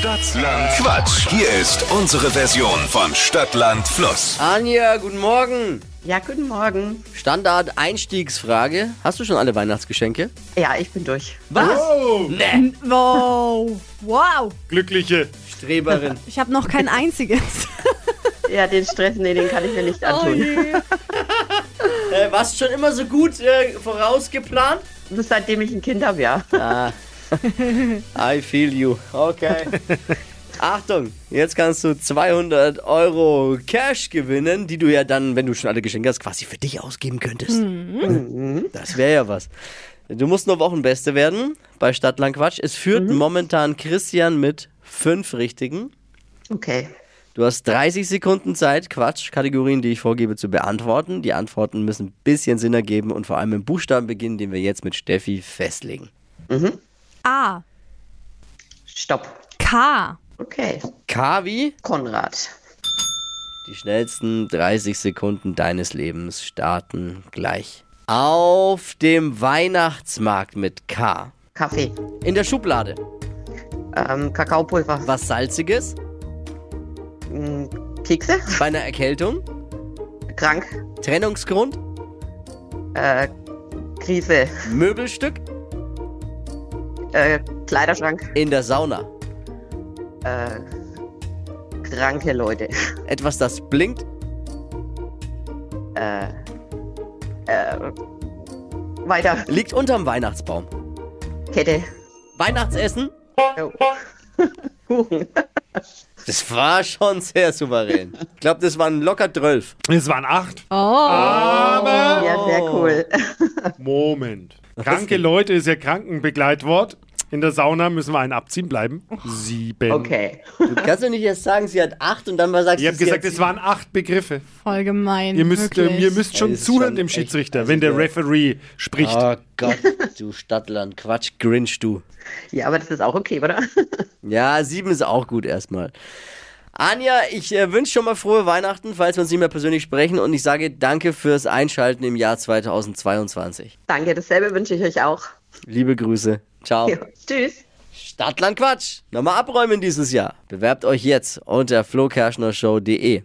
Stadtland Quatsch. Hier ist unsere Version von Stadtland Fluss. Anja, guten Morgen. Ja, guten Morgen. Standard-Einstiegsfrage. Hast du schon alle Weihnachtsgeschenke? Ja, ich bin durch. Was? Nee. Wow. Wow. Glückliche. Streberin. Ich habe noch kein einziges. Ja, den Stress, nee, den kann ich mir nicht antun. äh, warst schon immer so gut äh, vorausgeplant? Bis seitdem ich ein Kind habe, ja. Ah. I feel you. Okay. Achtung, jetzt kannst du 200 Euro Cash gewinnen, die du ja dann, wenn du schon alle Geschenke hast, quasi für dich ausgeben könntest. Das wäre ja was. Du musst nur Wochenbeste werden bei Stadtland Quatsch. Es führt momentan Christian mit fünf Richtigen. Okay. Du hast 30 Sekunden Zeit, Quatsch-Kategorien, die ich vorgebe, zu beantworten. Die Antworten müssen ein bisschen Sinn ergeben und vor allem im Buchstaben beginnen, den wir jetzt mit Steffi festlegen. A. Stopp. K. Okay. K wie? Konrad. Die schnellsten 30 Sekunden deines Lebens starten gleich. Auf dem Weihnachtsmarkt mit K. Kaffee. In der Schublade. Ähm, Kakaopulver. Was Salziges. Mm, Kekse. Bei einer Erkältung. Krank. Trennungsgrund. Äh, Krise. Möbelstück. Äh, Kleiderschrank. In der Sauna. Äh, kranke Leute. Etwas, das blinkt. Äh, äh, weiter. Liegt unterm Weihnachtsbaum. Kette. Weihnachtsessen. Oh. Kuchen. Das war schon sehr souverän. Ich glaube, das waren locker 12. Es waren acht. Oh. Aber Ja, sehr cool. Moment. Kranke Leute ist ja Krankenbegleitwort. In der Sauna müssen wir einen abziehen bleiben. Sieben. Okay. Du kannst doch nicht erst sagen, sie hat 8 und dann mal sagst Ihr du, habt gesagt, es waren acht Begriffe. Voll gemein. Ihr müsst, äh, ihr müsst schon Das zuhören schon dem echt- Schiedsrichter, also wenn der der- Referee spricht. Oh Gott, du Stadtland, Quatsch, Grinch, du. Ja, aber das ist auch okay, oder? Ja, sieben ist auch gut erstmal. Anja, ich äh, wünsche schon mal frohe Weihnachten, falls wir uns nicht mehr persönlich sprechen. Und ich sage danke fürs Einschalten im Jahr 2022. Danke, dasselbe wünsche ich euch auch. Liebe Grüße. Ciao. Ja, tschüss. Stadtland Quatsch. Nochmal abräumen dieses Jahr. Bewerbt euch jetzt unter flokerschnershow.de.